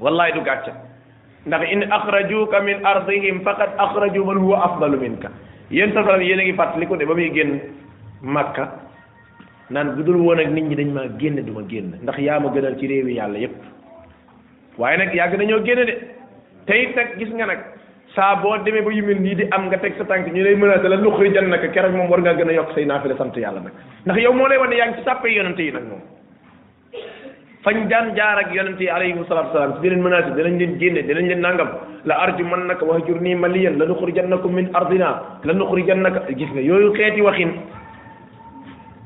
Speaker 1: wallahi du gàcce ndax in axrajuka min ardihim faqad axraju man huwa afdalu minka yéen sa salam yéen a ngi fàttaliku de ba muy génn makka naan bu dul woon ak nit ñi dañ maa génn du ma génn ndax yaa ma gënal ci réewi yàlla yépp waaye nag yàgg nañoo génn de te it nag gis nga nag saa boo demee ba yu mel nii di am nga teg sa tànk ñu lay menacé la luxri jan naka keroog moom war ngaa gën a yokk say naafile sant yàlla nag ndax yow moo lay wane yaa ngi ci sàppe yonante yi nag moom fañ daan jaar ak yonent yi alayhi salaatu salaam si di leen menacé dinañ leen génne dinañ leen nangam la arju man naka wax jur nii maliyan la nuxrijannakum min ardina la nuxrijannaka gis nga yooyu xeeti waxin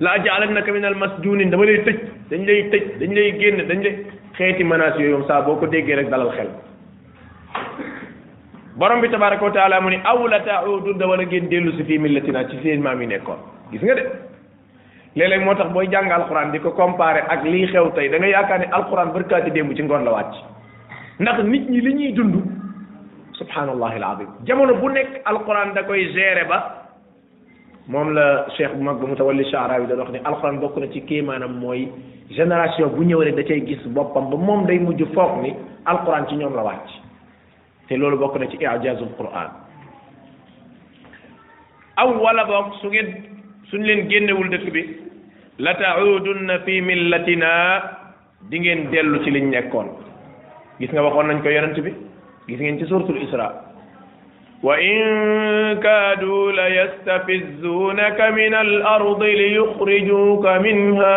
Speaker 1: la ajaalannaka min al masjunin dama lay tëj dañ lay tëj dañ lay génne dañ lay xeeti menaces yooyu saa boo ko déggee rek dalal xel borom bi tabaraka wa taala mu ni aw la taudunna wala ngeen dellu si fii millatina ci seen maam yi nekkoon gis nga de léeg-léeg moo tax booy jàng alxuraan di ko comparé ak lii xew tey da nga yaakaar ne alxuraan barkaati démb ci ngoon la wàcc ndax nit ñi li ñuy dund subhanallahi alazim jamono bu nekk alxuraan da koy gérer ba moom la cheikh bu mag ba mutawalli Sha'rawi da wax ne alxuraan bokk na ci kéemaanam mooy génération bu ñëw rek da cay gis boppam ba moom day mujj foog ni alxuraan ci ñoom la wàcc te loolu bokk na ci ijazul quran aw wala boog su ngeen suñ leen génnewul dëkk bi la taudunna fi millatina di ngeen dellu ci liñ nekkoon gis nga waxoon nañ ko yonent bi gis ngeen ci suratul isra wa in kaadu la yastafizunaka min al ardi li yuxrijuka minha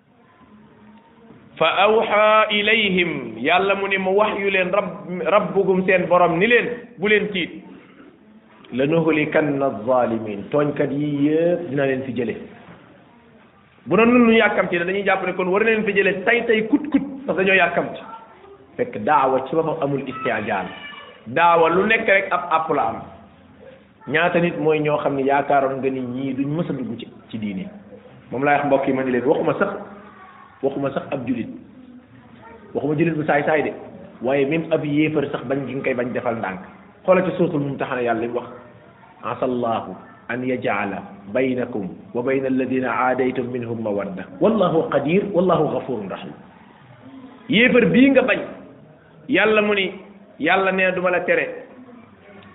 Speaker 1: fa awxa ilayhim yàlla mu ni mu wax yu leen rab rabbugum seen borom ni leen bu leen tiit la nuhlikanna zalimin tooñkat yi yëpp dina leen fi jële bu doon lu yàkkamti ne dañuy jàpp ne kon war leen fi jële tay tay kut kut parce que dañoo yàkkamti fekk daawa ci boppam amul istiajaal daawa lu nekk rek ab àpp la am ñaata nit mooy ñoo xam ne yaakaaroon nga ni ñii duñ mës a dugg ci ci diine moom laay wax mbokk yi ma ni leen waxuma sax waxuma sax ab julit waxuma julit bu saay saay de waaye même ab yéefar sax bañ gi nga koy bañ defal ndànk xoolal ci suutul mu taxana yàlla li mu wax asallahu an yajala baynakum wa bayna alladina aadaytum minhum mawadda wallahu qadir wallahu ghafurun rahim yéefar bii nga bañ yàlla mu ni yàlla nee duma la tere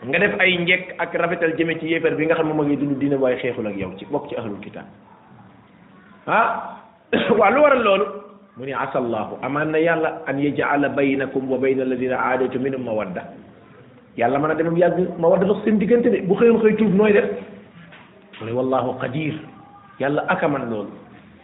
Speaker 1: nga def ay njekk ak rafetal jëme ci yéefar bi nga xam ne ma ngi dund dina waaye xeexul ak yow ci bokk ci ahlul kitab ah waa lu waral loolu mu ni asallahu amaan na yàlla an yajala baynakum wa bayna alladina aadaytu minhum mawadda yàlla mën a demam yàgg mawadda dox seen diggante de bu xëyoon xëy tuub nooy def mu ne wallahu qadir yàlla akaman loolu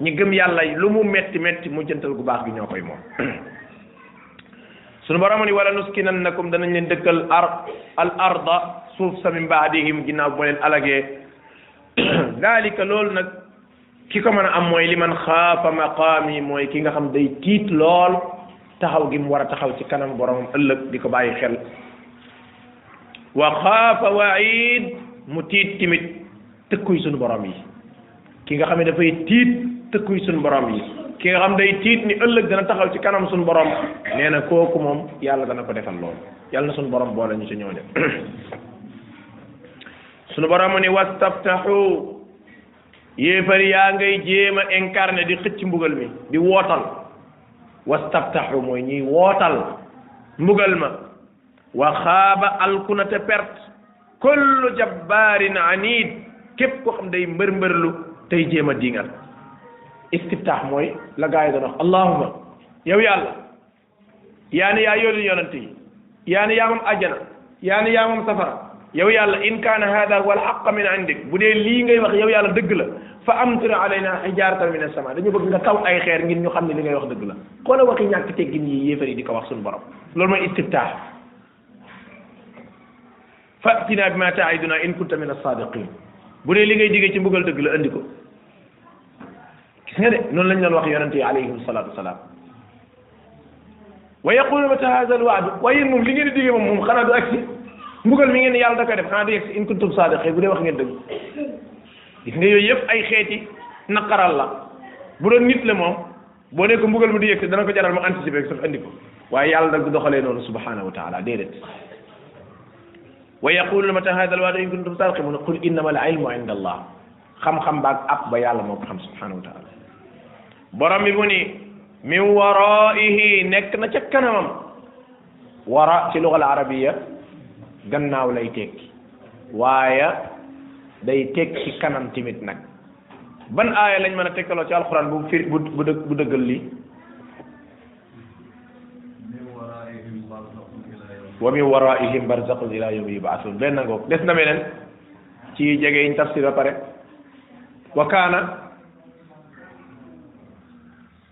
Speaker 1: ñi gëm yàlla lu mu metti metti mu jëntal gu baax gi ñoo koy moom sunu borom ni wala nuskinannakum danañ leen dëkkal ar al arda suuf sa min baadihim ginnaaw bu ma leen alagee daalika loolu nag ki ko mën a am mooy li man xaafa maqaami mooy ki nga xam day tiit lool taxaw gi mu war a taxaw ci kanam boromam ëllëg di ko bàyyi xel wa xaafa waid mu tiit timit tëkkuy sunu borom yi ki nga xam ne dafay tiit tëkkuy suñu borom yi ki nga xam day tiit ni ëllëg dana taxaw ci kanam suñu borom nee na kooku moom yàlla dana ko defal loolu yàlla na suñu borom boole ñu ci ñooñu suñu borom mu ni wastaftaxu yéefar yaa ngay jéem a incarné di xëcc mbugal mi di wootal wastaftaxu mooy ñuy wootal mbugal ma wa xaaba alkuna te perte kullu jabbaarin anid képp koo xam day mbër mbërlu tey jéem a diingal istiftaax mooy la gaa yi doon wax allahuma yow yàlla yaa ne yaa yoolu yonante yi yaa ne yaa moom ajjana yaa ne yaa moom safara yow yàlla in kaana hada huwa alxaq min indik bu dee lii ngay wax yow yàlla dëgg la fa amtir alayna hijaratan min as-sama dañu bëgg nga taw ay xeer ngir ñu xam ne li ngay wax dëgg la xoola waxi ñàkk teggin yi yéefar yi di ko wax suñu borom loolu mooy istiftah fatina bi ma taiduna in kunta min as-sadiqin bu dee li ngay digee ci mbugal dëgg la andi ko gis nga de noonu lañ doon wax yonente yi alayhim salatu wasalaam wa yaqulu mata hadha alwaadu waaye yéen moom li ngeen di digee moom moom xanaa du agsi mbugal mi ngeen yàlla da koy def xanaa du agsi in kuntum sadiqin bu dee wax ngeen dëgg gis nga yooyu yëpp ay xeeti naqaral la bu doon nit la moom boo nekk mbugal mu di yëg dana ko jaral mu anticiper sax andi ko waaye yàlla nag du doxalee noonu subhanahu wa taala déedéet wa yaquluna mata hada alwaadu in kuntum sarqimuna qul innama al ilmu inda allah xam-xam baag ab ba yàlla moo ko xam subhanahu wa taala borom bi mu ni min waraihi nekk na ca kanamam wara ci lugal arabiya gannaaw lay tekki waaye day tekki kanam timit nag ban aaya lañ mën a tegtaloo ci alxuraan bu fir bu bu dë- bu dëggal lii wa min waraihim barzaqun ila yawmi yub'athun benn ngoog des na meneen ci jege yiñ tafsir ba pare wa kaana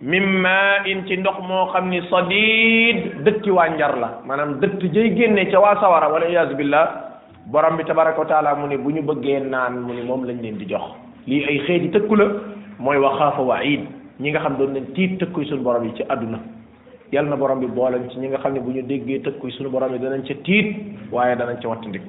Speaker 1: min maa in ci ndox moo xam ni sadid dëtti waa njar la maanaam dëtt jay génne ca waa sawara wala iyaazu billah borom bi tabaraka wa taala mu ne bu ñu bëggee naan mu ne moom lañ leen di jox lii ay xeeti tëkku la mooy wa xaafa waid ñi nga xam doon nañ tiit tëkkuy suñu borom yi ci àdduna yal na borom bi booleñ ci ñi nga xam ne bu ñu déggee tëkkuy suñu borom yi danañ ca tiit waaye danañ ca wattandiku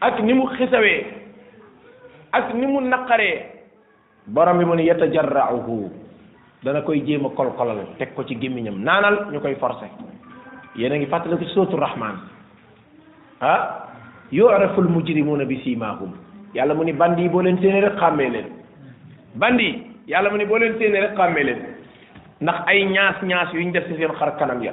Speaker 1: ak ni mu xisawee ak ni mu naqaree borom bi mu ne yatajarrauhu dana koy jéem a kolkolal teg ko ci gémmiñam naanal ñu koy forcé yéen a ngi fàttaliku ci sootu rahman ah yu'raful mujrimuna bi simahum yàlla mu ni bandi boo leen séenee rek xàmmee leen bandi yàlla mu ni boo leen séenee rek xàmmee leen ndax ay ñaas ñaas yu ñu def ci seen xar kanam ya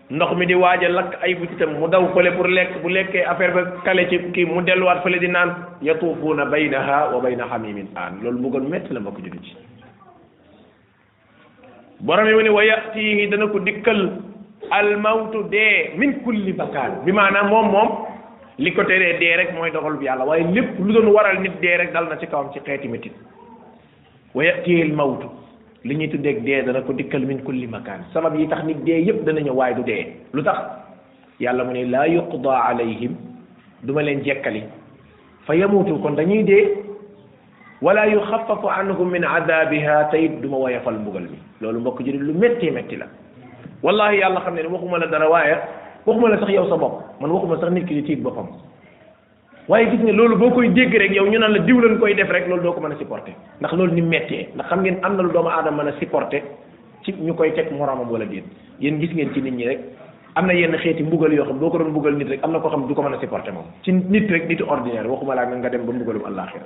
Speaker 1: ndox mi di waaj a lakk ay butitam mu daw fële pour lekk bu lekkee affaire ba kale ci kii mu delluwaat fële di naan yatuufuuna baynaha wa bayna xamimin aan loolu mbugal métti la mbokk julli ci borom yi mu ne wa yatihi dana ko dikkal almawtu dee min kulli makaan bi maanaam moom moom li ko teree dee rek mooy dogal bi yàlla waaye lépp lu doon waral nit dee rek dal na ci kawam ci xeeti métit wa yatiyil mawtu li ñuy tuddeeg dee dana ko dikkal min kulli makaan sabab yi tax nit dee yépp dana ñëw waaye du dee lu tax yàlla mu ne laa yuqda alayhim du ma leen jekkali fa yamutu kon dañuy dee wala yuxafafu anhum min adabiha tayit du ma woyafal mbugal mi loolu mbokk jëri lu métti métti la wallahi yàlla xam ne ne waxuma la dara waaye waxuma la sax yow sa bopp man waxuma sax nit ki di tiit boppam waaye gis nga loolu boo koy dégg rek yow ñu naan la diw lañ koy def rek loolu doo ko mën a supporter ndax loolu ni mettee ndax xam ngeen am na lu doomu aadama mën a supporter ci ñu koy teg moroomam wala déet yéen gis ngeen ci nit ñi rek am na yenn xeeti mbugal yoo xam boo ko doon mbugal nit rek am na ko xam du ko mën a supporter moom ci nit rek nitu ordinaire waxuma laa nga dem ba mbugalum àllaaxira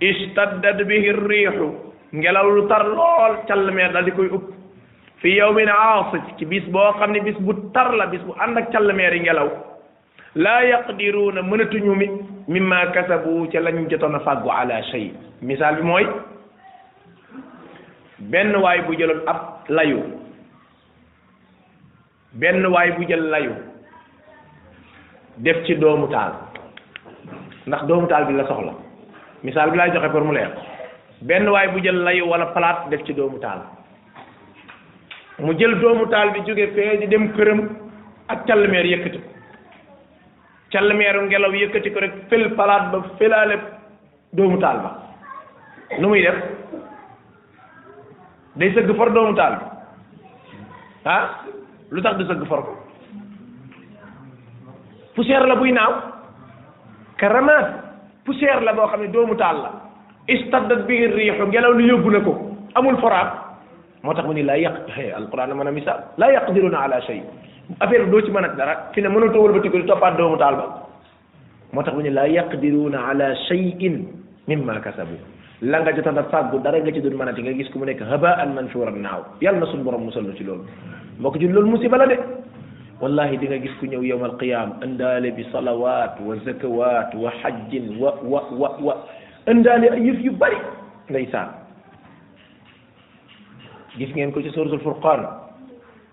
Speaker 1: istaddat bihi riixu ngelaw lu tar lool callmeer dal di koy upp fi yawmin aasif ci bis boo xam ne bis bu tar la bis bu ànd ak callmeer yi ngelaw laa yaqdiruuna mënatuñu mi mimma kasabu ca lañ jotoon a fàggu ala shay misaal bi mooy benn waay bu jëloon ab layu benn waay bu jël layu def ci doomu taal ndax doomu taal bi la soxla misaal bi laay joxe pour mu leer benn waay bu jël layu wala palaat def ci doomu taal mu jël doomu taal bi jóge fee di dem këram ak calmeer yëkkati ko calmeeru ngelaw yëkkati ko rek fël palaat ba fëlaale doomu taal ba nu muy def day sëgg for doomu taal bi ah lu tax du sëgg for ko poussière la buy naaw karama poussière la boo xam ne doomu taal la istaddat bi riixu ngelaw lu yóbbu na ko amul foraat moo tax mu ni laa yàq alquran a mën a misaal laa yaqdiruna ala shay affaire bi doo ci mën a dara fi ne mënatoo wëlbatiku di toppaat doomu taal ba moo tax mu ne laa yaqdiruuna ala shay'in mimma kasabu la nga jotoon a fàggu dara nga ci doon mënati nga gis ku mu nekk haba an mansuuran naaw yàlla na suñu borom musal ci loolu mbokk ji loolu musiba la de wallahi di nga gis ku ñëw yowmal qiyaam indaale bi salawaat wa zakawaat wa xajjin wa wa wa wa indaale ay yëf yu bari ndeysaan gis ngeen ko ci suratul furqaan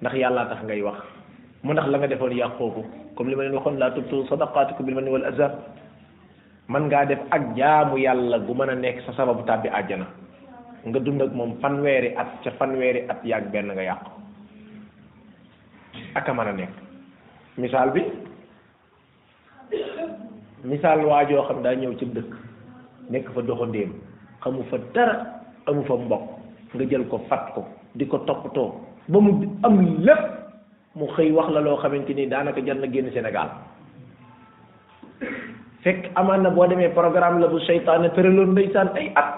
Speaker 1: ndax yàllaa tax ngay wax mu ndax la nga defoon yàqoo ko comme li ma leen waxoon laa tubtu sadaqaatikum bil manni wal azaa man ngaa def ak jaamu yàlla gu mën a nekk sa sababu tàbbi àjjana nga dund ak moom fanweeri at ca fanweeri at yàgg benn nga yàq ak a mën a nekk misaal bi misaal waa joo xam daa ñëw ci dëkk nekk fa doxandéem xamu fa dara amu fa mbokk nga jël ko fat ko di ko toppatoo ba mu am lépp mu xëy wax la loo xamante ni daanaka jar na génn Sénégal fekk amaan na boo demee programme la bu seytaane tëraloon ndeysaan ay at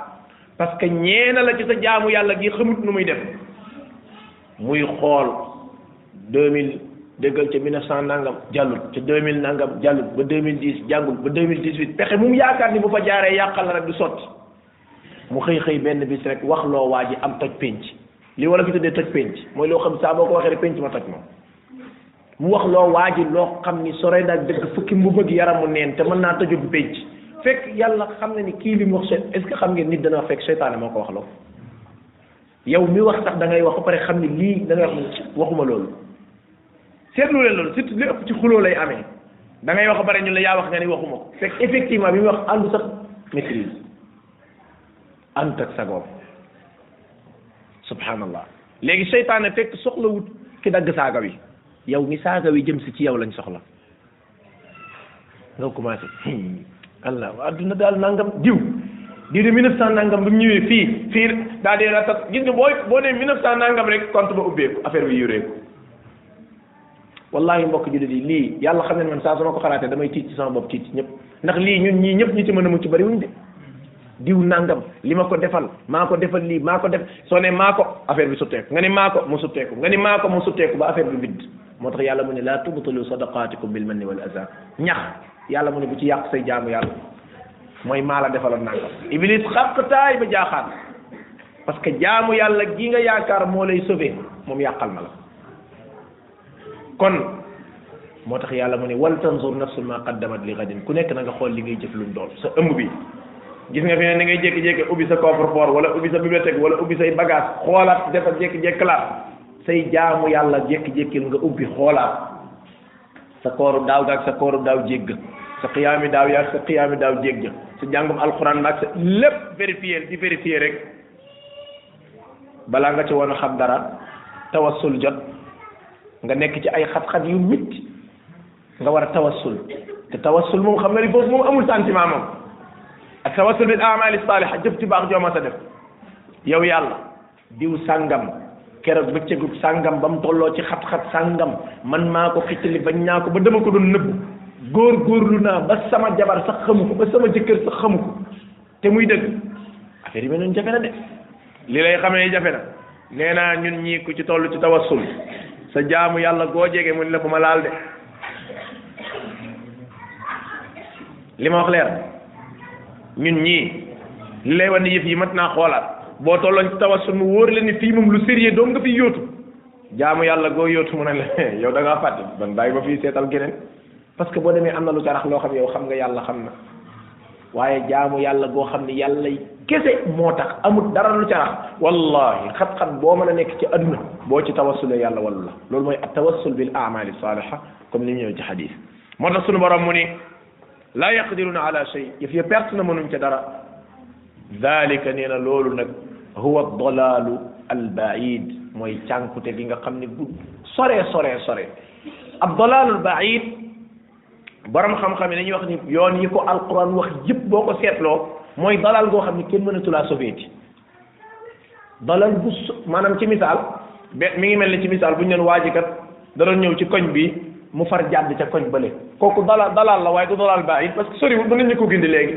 Speaker 1: parce que ñeena la ci sa jaamu yàlla gi xamut nu muy def muy xool deux mille déggal ca mille neuf cent nangam jàllut ca deux mille nangam jàllut ba deux mille dix jàngul ba deux mille dix huit pexe mu yaakaar ni bu fa jaaree yàqal rek du sotti mu xëy xëy benn bis rek wax loo waa ji am toj pénc li wala fi tuddee toj pénc mooy loo xam saa boo ko waxee rek pénc ma toj moom mu wax loo waa ji loo xam ni sore daal dëgg fukki mu bëgg yaramu neen te mën naa tëjub pénc fekk yàlla xam na ni kii li mu wax est ce que xam ngeen nit dana fekk seytaane moo ko wax loo yow mi wax sax da ngay wax ba pare xam ni lii da ngay wax waxuma loolu seetlu leen loolu surtout li ëpp ci xuloo lay amee da ngay wax ba pare ñu la yaa wax nga ni waxuma ko fekk effectivement bi muy wax àndu sax maîtrise ànd ak sagoom subhanallah léegi seytaane fekk soxlawut ki dagg saaga wi yow mi saaga wi jëm si ci yow lañ soxla nga commencé allah wa adduna daal nangam diw diw de 1900 nangam bu mu ñëwee fii fii daal di ratat gis nga booy boo nee 1900 nangam rek compte ba ubbeeku affaire bi yureeku wallahi mbokk jullit yi lii yàlla xam ne man saa su ma ko xalaatee damay tiit ci sama bopp tiit ci ñëpp ndax lii ñun ñii ñëpp ñu ci mën a mucc bari wuñ de diw nangam li ma ko defal maa ko defal lii maa ko def soo ne maa ko affaire bi sutteeku nga ni maa ko mu sutteeku nga ni maa ko mu sutteeku ba affaire bi vide moo tax yàlla mu ne laa tubtilu sadaqaatikum bil manni wal azaa ñax yàlla mu ne bu ci yàq say jaamu yàlla mooy maa la defaloon nangam iblis xaqtaay ba jaaxaan parce que jaamu yàlla gi nga yaakaar moo lay sauvé moom yàqal na la kon moo tax yàlla mu ne wal tanzur nafsul ma qaddamat li gadin ku nekk na nga xool li ngay jëf luñ doon sa ëmb bi gis nga fi ne ni ngay jékki-jékki ubbi sa coffre-fort wala ubbi sa bibliothèque wala ubbi say bagage xoolaat dafa jékki-jékki laat say jaamu yàlla jékki-jékkil nga ubbi xoolaat sa kooru daaw ga ak sa kooru daaw jégg sa xiyaami daaw ya ak sa xiyaami daaw jégg sa jàngum alxuraan ak sa lépp vérifier di vérifier rek balaa nga ci woon a xam dara tawassul jot nga nekk ci ay xat-xat yu mitti nga war a tawassul te tawassul moom xam nga ni foofu moom amul sentiment moom ak tawassul bil amali saliha jëf ci baax joo ma sa def yow yàlla diw sàngam keroog bëccëgub sàngam ba mu tolloo ci xat-xat sàngam man maa ko xittali bañ naa ko ba dama ko doon nëbbu góor góorlu naa ba sama jabar sax xamu ko ba sama jëkkër sax xamu ko te muy dëgg affaire yi mel noonu jafe na de li lay xamee jafe na nee naa ñun ñii ku ci toll ci tawassul sa jaamu yàlla goo jege mu ne la bu ma laal de li ma wax leer ñun ñii li lay wan ni yëf yi mat naa xoolaat boo tolloon ci tawassul mu wóor la ni fii moom lu sérieux doom nga fi yóotu jaamu yàlla goo yóotu mu ne la yow da ngaa fàtte ban bàyyi ba fii seetal geneen parce que boo demee am na lu carax loo xam yow xam nga yàlla xam na waaye jaamu yàlla goo xam ne yàlla kese moo tax amul dara lu carax wallahi xat-xat boo mën a nekk ci aduna boo ci tawassulee yàlla wallu la loolu mooy at tawassul bil amali saliha comme ni ñëw ci xadis moo tax sunu borom mu ni laa yaqdiruna ala shay yëf ya perte na mënuñ ca dara dalika nee na loolu nag huwa dalalu albaid mooy cànkute gi nga xam ne gudd sore sore sore ab dalalul baid borom xam-xam yi dañuy wax ni yoon yi ko alquran wax yëpp boo ko seetloo mooy dalal goo xam ne kenn mënatulaa sobeeti dalal bu maanaam ci misaal be mi ngi mel ni ci misaal bu ñu leen waaji kat da doon ñëw ci koñ bi mu far jàdd ca koñ bële kooku dalal dalal la waaye du dalal baid parce que soriwul mën nañu ko gindi léegi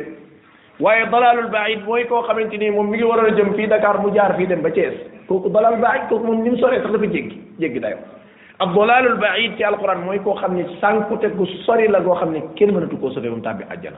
Speaker 1: waaye dalalul baid mooy koo xamante ni moom mi ngi waroon a jëm fii Dakar mu jaar fii dem ba Thiès kooku dalal baid kooku moom ni mu soree sax dafa jéggi jéggi dayo ak dalalul baid ci alquran mooy koo xam ne sànkute gu sori la goo xam ne kenn mënatu koo sofee moom tàbbi àjjana